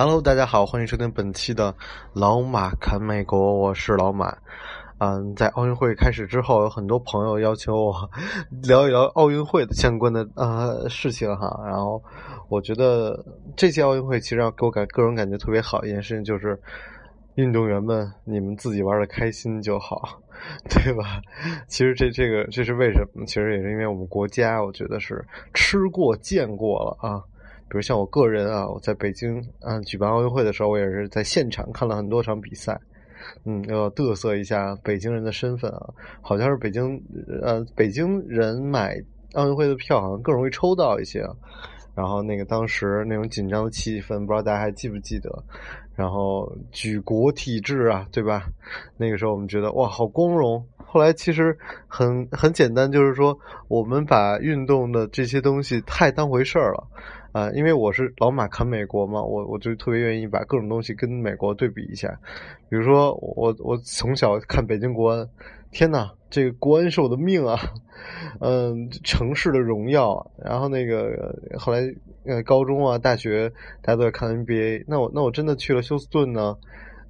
Hello，大家好，欢迎收听本期的老马侃美国，我是老马。嗯，在奥运会开始之后，有很多朋友要求我 聊一聊奥运会的相关的呃事情哈。然后我觉得这届奥运会其实让给我感个人感觉特别好一件事情就是，运动员们你们自己玩的开心就好，对吧？其实这这个这是为什么？其实也是因为我们国家，我觉得是吃过见过了啊。比如像我个人啊，我在北京啊举办奥运会的时候，我也是在现场看了很多场比赛。嗯，要嘚瑟一下北京人的身份啊，好像是北京呃北京人买奥运会的票好像更容易抽到一些。然后那个当时那种紧张的气氛，不知道大家还记不记得？然后举国体制啊，对吧？那个时候我们觉得哇，好光荣。后来其实很很简单，就是说我们把运动的这些东西太当回事儿了。啊，因为我是老马看美国嘛，我我就特别愿意把各种东西跟美国对比一下。比如说，我我从小看北京国安，天呐，这个国安是我的命啊！嗯，城市的荣耀。然后那个后来呃，高中啊，大学大家都在看 NBA，那我那我真的去了休斯顿呢，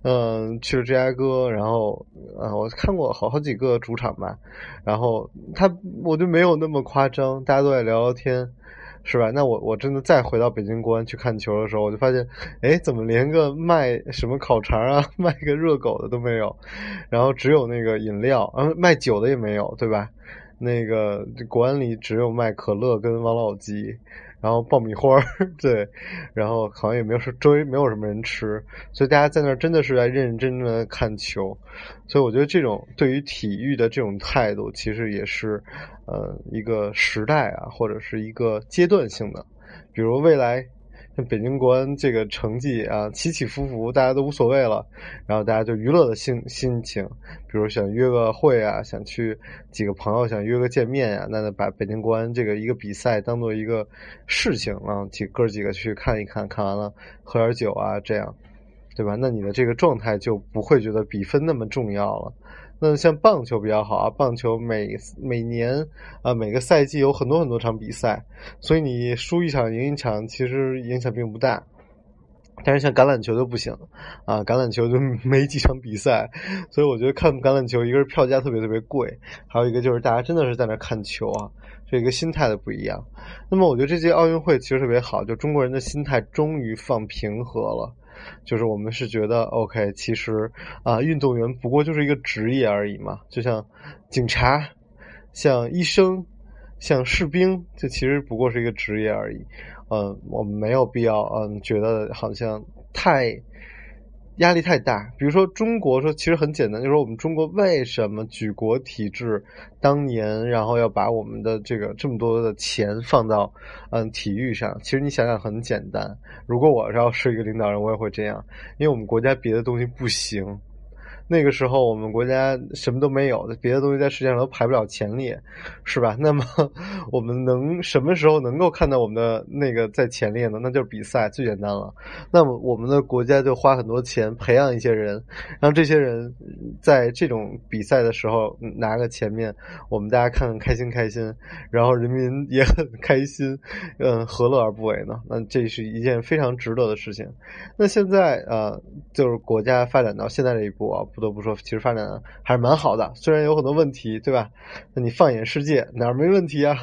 嗯，去了芝加哥，然后啊，我看过好好几个主场吧。然后他我就没有那么夸张，大家都在聊聊天。是吧？那我我真的再回到北京国安去看球的时候，我就发现，哎，怎么连个卖什么烤肠啊、卖个热狗的都没有，然后只有那个饮料，嗯，卖酒的也没有，对吧？那个国安里只有卖可乐跟王老吉，然后爆米花，对，然后好像也没有说周围没有什么人吃，所以大家在那儿真的是在认认真真的看球，所以我觉得这种对于体育的这种态度，其实也是。呃，一个时代啊，或者是一个阶段性的，比如未来北京国安这个成绩啊，起起伏伏，大家都无所谓了，然后大家就娱乐的心心情，比如想约个会啊，想去几个朋友想约个见面呀，那把北京国安这个一个比赛当做一个事情，然后几哥几个去看一看，看完了喝点酒啊，这样，对吧？那你的这个状态就不会觉得比分那么重要了。那像棒球比较好啊，棒球每每年啊每个赛季有很多很多场比赛，所以你输一场赢一场其实影响并不大。但是像橄榄球就不行啊，橄榄球就没几场比赛，所以我觉得看橄榄球，一个是票价特别特别贵，还有一个就是大家真的是在那看球啊，这个心态的不一样。那么我觉得这届奥运会其实特别好，就中国人的心态终于放平和了。就是我们是觉得，OK，其实啊，运动员不过就是一个职业而已嘛，就像警察、像医生、像士兵，这其实不过是一个职业而已。嗯，我们没有必要，嗯，觉得好像太。压力太大，比如说中国说其实很简单，就是说我们中国为什么举国体制当年，然后要把我们的这个这么多的钱放到嗯体育上？其实你想想很简单，如果我要是一个领导人，我也会这样，因为我们国家别的东西不行。那个时候我们国家什么都没有，别的东西在世界上都排不了前列，是吧？那么我们能什么时候能够看到我们的那个在前列呢？那就是比赛最简单了。那么我们的国家就花很多钱培养一些人，让这些人在这种比赛的时候拿个前面，我们大家看看开心开心，然后人民也很开心，嗯，何乐而不为呢？那这是一件非常值得的事情。那现在啊，就是国家发展到现在这一步啊。不得不说，其实发展还是蛮好的，虽然有很多问题，对吧？那你放眼世界，哪儿没问题啊？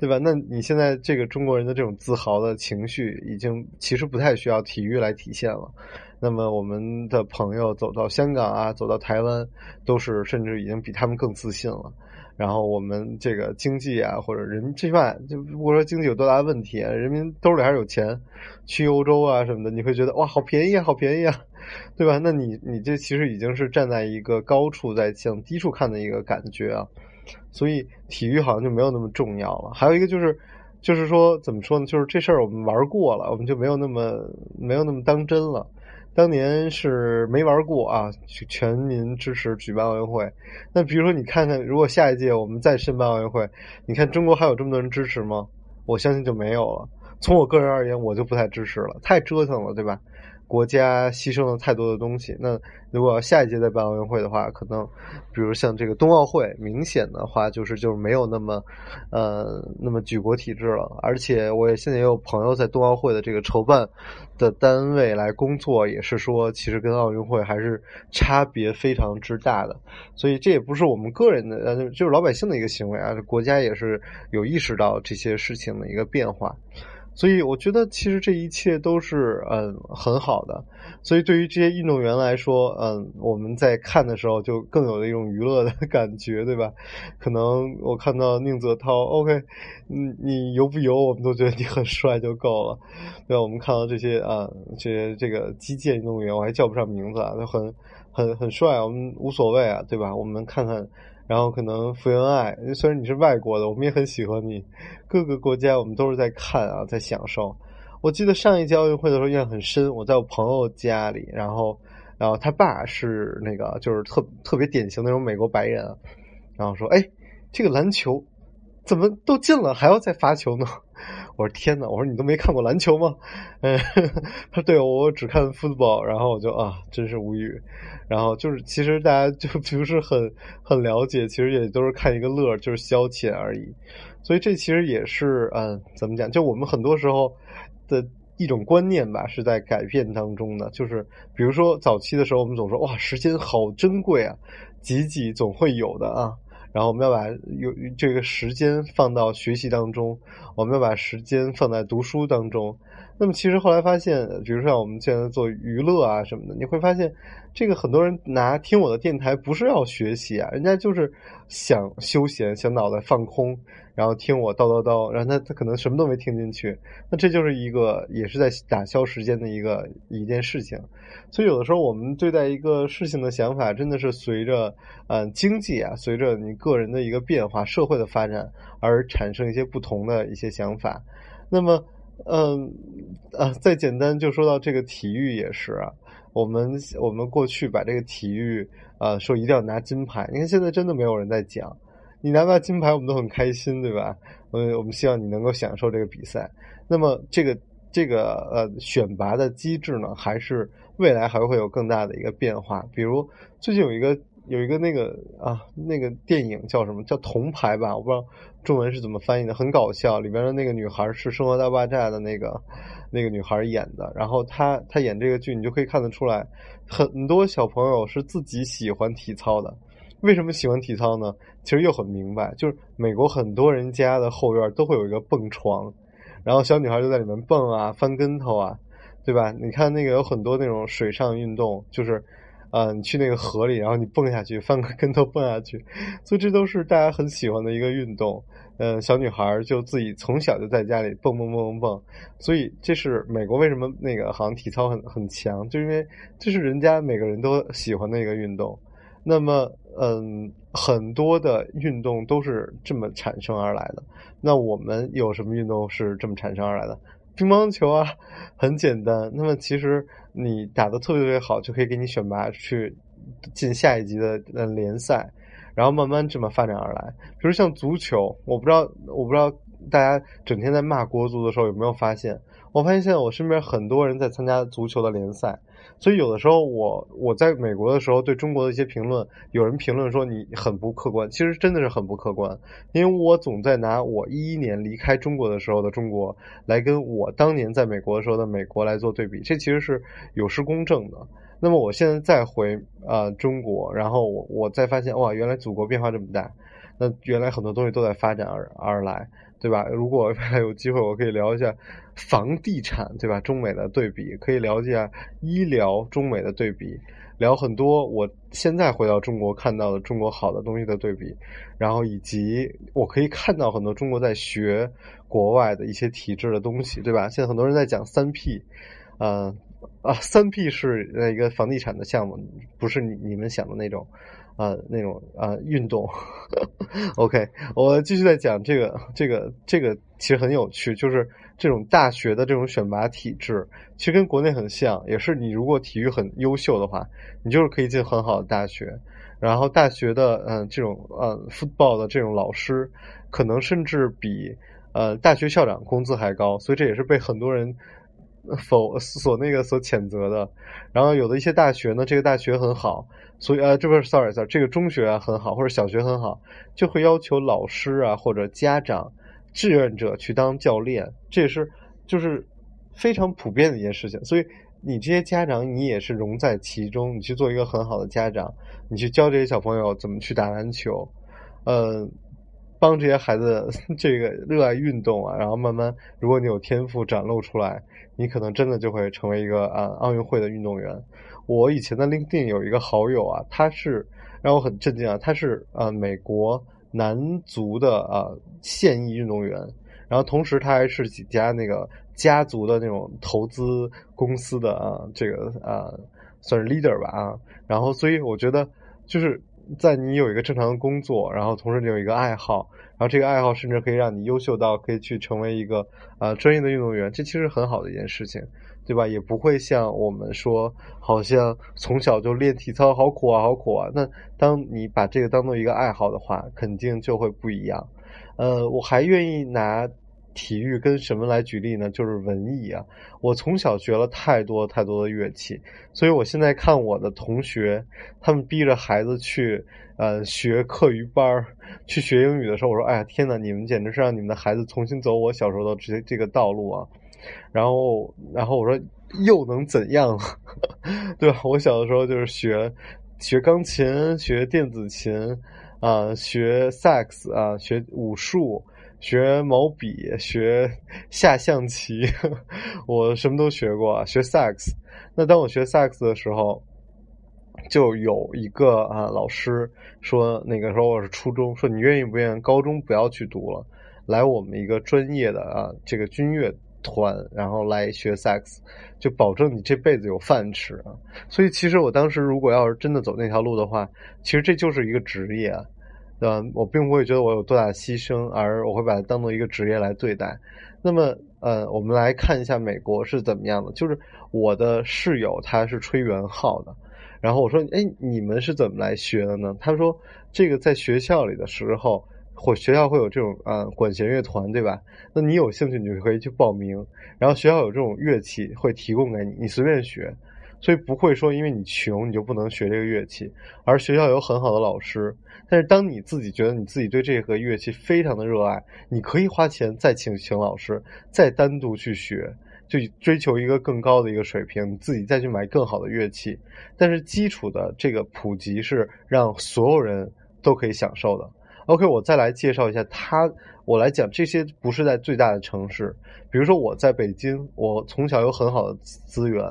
对吧？那你现在这个中国人的这种自豪的情绪，已经其实不太需要体育来体现了。那么我们的朋友走到香港啊，走到台湾，都是甚至已经比他们更自信了。然后我们这个经济啊，或者人吃饭，就如果说经济有多大的问题，人民兜里还是有钱，去欧洲啊什么的，你会觉得哇，好便宜啊，好便宜啊。对吧？那你你这其实已经是站在一个高处在向低处看的一个感觉啊，所以体育好像就没有那么重要了。还有一个就是，就是说怎么说呢？就是这事儿我们玩过了，我们就没有那么没有那么当真了。当年是没玩过啊，全民支持举办奥运会。那比如说，你看看，如果下一届我们再申办奥运会，你看中国还有这么多人支持吗？我相信就没有了。从我个人而言，我就不太支持了，太折腾了，对吧？国家牺牲了太多的东西。那如果下一届再办奥运会的话，可能，比如像这个冬奥会，明显的话就是就是没有那么，呃，那么举国体制了。而且我也现在也有朋友在冬奥会的这个筹办的单位来工作，也是说其实跟奥运会还是差别非常之大的。所以这也不是我们个人的，呃，就是老百姓的一个行为啊，国家也是有意识到这些事情的一个变化。所以我觉得，其实这一切都是嗯很好的。所以对于这些运动员来说，嗯，我们在看的时候就更有了一种娱乐的 感觉，对吧？可能我看到宁泽涛，OK，你，你游不游，我们都觉得你很帅就够了。对吧？我们看到这些啊，这些这个击剑运动员，我还叫不上名字啊，都很很很帅，我们无所谓啊，对吧？我们看看。然后可能福原爱，虽然你是外国的，我们也很喜欢你。各个国家我们都是在看啊，在享受。我记得上一届奥运会的时候印象很深，我在我朋友家里，然后，然后他爸是那个就是特特别典型那种美国白人，然后说：“哎，这个篮球怎么都进了，还要再罚球呢？” 我说：“天呐，我说你都没看过篮球吗？” 嗯，他对我只看 football，然后我就啊，真是无语。然后就是，其实大家就 不是很很了解，其实也都是看一个乐，就是消遣而已。所以这其实也是，嗯，怎么讲？就我们很多时候的一种观念吧，是在改变当中的。就是比如说早期的时候，我们总说哇，时间好珍贵啊，挤挤总会有的啊。然后我们要把有这个时间放到学习当中，我们要把时间放在读书当中。那么其实后来发现，比如说像我们现在做娱乐啊什么的，你会发现，这个很多人拿听我的电台不是要学习啊，人家就是想休闲，想脑袋放空，然后听我叨叨叨，然后他他可能什么都没听进去，那这就是一个也是在打消时间的一个一件事情。所以有的时候我们对待一个事情的想法，真的是随着嗯经济啊，随着你个人的一个变化、社会的发展而产生一些不同的一些想法。那么。嗯，啊，再简单就说到这个体育也是啊，我们我们过去把这个体育啊说一定要拿金牌，你看现在真的没有人在讲，你拿不到金牌我们都很开心，对吧？嗯，我们希望你能够享受这个比赛。那么这个这个呃选拔的机制呢，还是未来还会有更大的一个变化？比如最近有一个。有一个那个啊，那个电影叫什么？叫《铜牌》吧？我不知道中文是怎么翻译的，很搞笑。里边的那个女孩是《生活大爆炸》的那个那个女孩演的。然后她她演这个剧，你就可以看得出来，很多小朋友是自己喜欢体操的。为什么喜欢体操呢？其实又很明白，就是美国很多人家的后院都会有一个蹦床，然后小女孩就在里面蹦啊，翻跟头啊，对吧？你看那个有很多那种水上运动，就是。啊，你去那个河里，然后你蹦下去，翻个跟头蹦下去，所以这都是大家很喜欢的一个运动。嗯，小女孩就自己从小就在家里蹦蹦蹦蹦蹦，所以这是美国为什么那个好像体操很很强，就因为这是人家每个人都喜欢的一个运动。那么，嗯，很多的运动都是这么产生而来的。那我们有什么运动是这么产生而来的？乒乓球啊，很简单。那么其实。你打的特别特别好，就可以给你选拔去进下一级的呃联赛，然后慢慢这么发展而来。比如像足球，我不知道，我不知道大家整天在骂国足的时候有没有发现？我发现现在我身边很多人在参加足球的联赛。所以有的时候，我我在美国的时候对中国的一些评论，有人评论说你很不客观，其实真的是很不客观，因为我总在拿我一一年离开中国的时候的中国来跟我当年在美国的时候的美国来做对比，这其实是有失公正的。那么我现在再回啊中国，然后我我再发现哇，原来祖国变化这么大，那原来很多东西都在发展而而来。对吧？如果还有机会，我可以聊一下房地产，对吧？中美的对比，可以聊一下医疗中美的对比，聊很多我现在回到中国看到的中国好的东西的对比，然后以及我可以看到很多中国在学国外的一些体制的东西，对吧？现在很多人在讲三 P，嗯啊，三 P 是一个房地产的项目，不是你你们想的那种。呃那种呃运动。OK，我继续在讲这个这个这个其实很有趣，就是这种大学的这种选拔体制，其实跟国内很像，也是你如果体育很优秀的话，你就是可以进很好的大学。然后大学的嗯这种呃 football 的这种老师，可能甚至比呃大学校长工资还高，所以这也是被很多人否所那个所谴责的。然后有的一些大学呢，这个大学很好，所以呃这不是 sorry sorry 这个中学很好或者小学很好，就会要求老师啊或者家长志愿者去当教练，这也是就是非常普遍的一件事情，所以。你这些家长，你也是融在其中，你去做一个很好的家长，你去教这些小朋友怎么去打篮球，呃，帮这些孩子 这个热爱运动啊，然后慢慢，如果你有天赋展露出来，你可能真的就会成为一个啊奥运会的运动员。我以前的 LinkedIn 有一个好友啊，他是让我很震惊啊，他是呃美国男足的啊现役运动员，然后同时他还是几家那个。家族的那种投资公司的啊，这个啊算是 leader 吧啊，然后所以我觉得就是在你有一个正常的工作，然后同时你有一个爱好，然后这个爱好甚至可以让你优秀到可以去成为一个啊专业的运动员，这其实很好的一件事情，对吧？也不会像我们说好像从小就练体操好苦啊好苦啊，那当你把这个当做一个爱好的话，肯定就会不一样。呃，我还愿意拿。体育跟什么来举例呢？就是文艺啊！我从小学了太多太多的乐器，所以我现在看我的同学，他们逼着孩子去呃学课余班儿，去学英语的时候，我说：“哎呀，天呐，你们简直是让你们的孩子重新走我小时候的这这个道路啊！”然后，然后我说：“又能怎样？对吧？我小的时候就是学学钢琴，学电子琴啊，学萨克斯啊，学武术。”学毛笔，学下象棋，我什么都学过。学萨克斯，那当我学萨克斯的时候，就有一个啊老师说，那个时候我是初中，说你愿意不愿意高中不要去读了，来我们一个专业的啊这个军乐团，然后来学萨克斯，就保证你这辈子有饭吃啊。所以其实我当时如果要是真的走那条路的话，其实这就是一个职业啊。对吧，我并不会觉得我有多大牺牲，而我会把它当做一个职业来对待。那么，呃，我们来看一下美国是怎么样的。就是我的室友他是吹圆号的，然后我说：“哎，你们是怎么来学的呢？”他说：“这个在学校里的时候，或学校会有这种啊管弦乐团，对吧？那你有兴趣，你就可以去报名。然后学校有这种乐器会提供给你，你随便学。”所以不会说，因为你穷你就不能学这个乐器，而学校有很好的老师。但是当你自己觉得你自己对这个乐器非常的热爱，你可以花钱再请请老师，再单独去学，就追求一个更高的一个水平，你自己再去买更好的乐器。但是基础的这个普及是让所有人都可以享受的。OK，我再来介绍一下他，我来讲这些不是在最大的城市，比如说我在北京，我从小有很好的资源。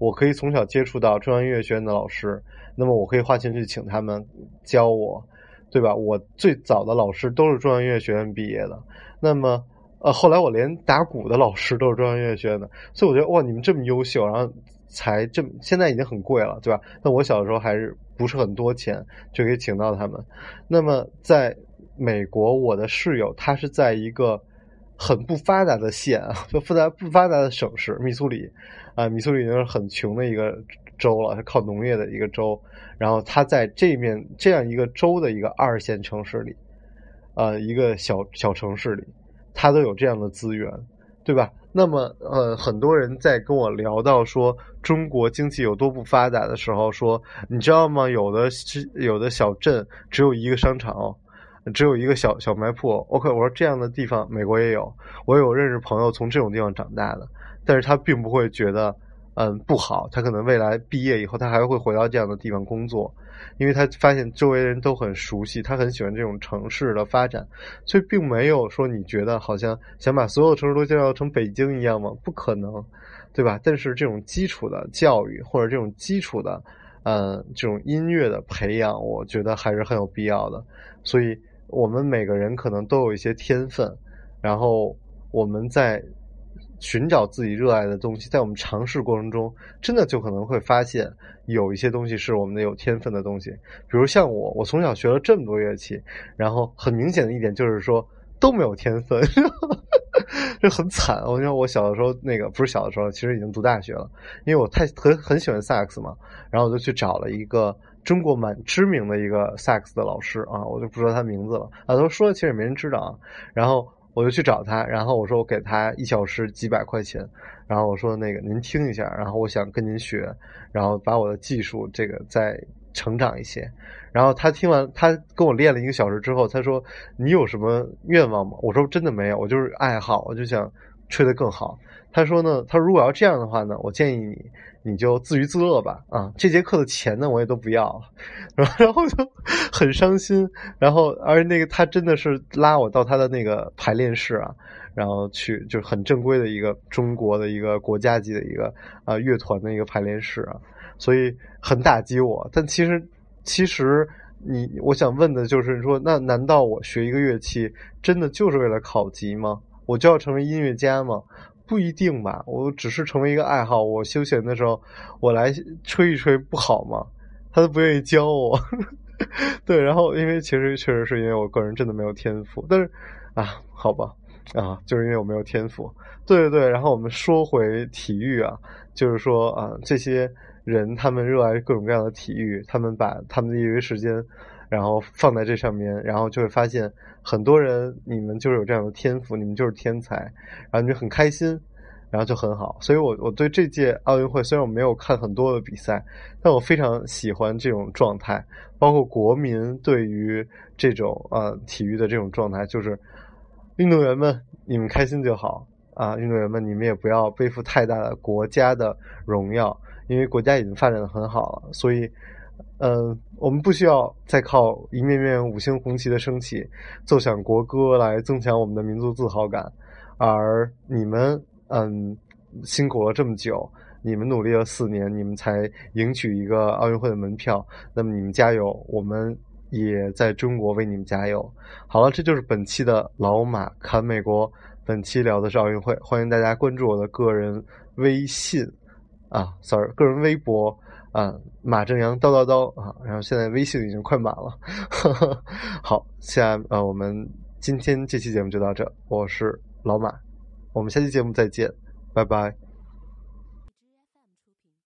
我可以从小接触到中央音乐学院的老师，那么我可以花钱去请他们教我，对吧？我最早的老师都是中央音乐学院毕业的，那么呃，后来我连打鼓的老师都是中央音乐学院的，所以我觉得哇，你们这么优秀，然后才这么现在已经很贵了，对吧？那我小的时候还是不是很多钱就可以请到他们。那么在美国，我的室友他是在一个很不发达的县啊，就发达不发达的省市密苏里。啊，密苏里已经是很穷的一个州了，是靠农业的一个州。然后他在这面这样一个州的一个二线城市里，呃，一个小小城市里，他都有这样的资源，对吧？那么，呃，很多人在跟我聊到说中国经济有多不发达的时候，说你知道吗？有的是有的小镇只有一个商场，只有一个小小卖铺。OK，我说这样的地方美国也有，我有认识朋友从这种地方长大的。但是他并不会觉得，嗯，不好。他可能未来毕业以后，他还会回到这样的地方工作，因为他发现周围人都很熟悉，他很喜欢这种城市的发展，所以并没有说你觉得好像想把所有城市都介绍成北京一样吗？不可能，对吧？但是这种基础的教育或者这种基础的，嗯，这种音乐的培养，我觉得还是很有必要的。所以我们每个人可能都有一些天分，然后我们在。寻找自己热爱的东西，在我们尝试过程中，真的就可能会发现有一些东西是我们的有天分的东西。比如像我，我从小学了这么多乐器，然后很明显的一点就是说都没有天分，这很惨。我说我小的时候那个不是小的时候，其实已经读大学了，因为我太很很喜欢萨克斯嘛，然后我就去找了一个。中国蛮知名的一个萨克斯的老师啊，我就不说他名字了啊，都说其实也没人知道啊。然后我就去找他，然后我说我给他一小时几百块钱，然后我说那个您听一下，然后我想跟您学，然后把我的技术这个再成长一些。然后他听完，他跟我练了一个小时之后，他说你有什么愿望吗？我说真的没有，我就是爱好，我就想吹得更好。他说呢，他如果要这样的话呢，我建议你。你就自娱自乐吧，啊，这节课的钱呢，我也都不要了，然后就很伤心。然后，而那个他真的是拉我到他的那个排练室啊，然后去就是很正规的一个中国的一个国家级的一个啊乐团的一个排练室啊，所以很打击我。但其实，其实你我想问的就是说，那难道我学一个乐器真的就是为了考级吗？我就要成为音乐家吗？不一定吧，我只是成为一个爱好。我休闲的时候，我来吹一吹不好吗？他都不愿意教我。对，然后因为其实确实是因为我个人真的没有天赋，但是啊，好吧，啊，就是因为我没有天赋。对对对，然后我们说回体育啊，就是说啊，这些人他们热爱各种各样的体育，他们把他们的业余时间。然后放在这上面，然后就会发现很多人，你们就是有这样的天赋，你们就是天才，然后你就很开心，然后就很好。所以，我我对这届奥运会，虽然我没有看很多的比赛，但我非常喜欢这种状态，包括国民对于这种呃体育的这种状态，就是运动员们，你们开心就好啊！运动员们，你们也不要背负太大的国家的荣耀，因为国家已经发展的很好了，所以。嗯，我们不需要再靠一面面五星红旗的升起，奏响国歌来增强我们的民族自豪感。而你们，嗯，辛苦了这么久，你们努力了四年，你们才赢取一个奥运会的门票。那么你们加油，我们也在中国为你们加油。好了，这就是本期的老马侃美国。本期聊的是奥运会，欢迎大家关注我的个人微信啊，sorry，个人微博。啊，马正阳叨叨叨啊！然后现在微信已经快满了。好，下呃，我们今天这期节目就到这。我是老马，我们下期节目再见，拜拜。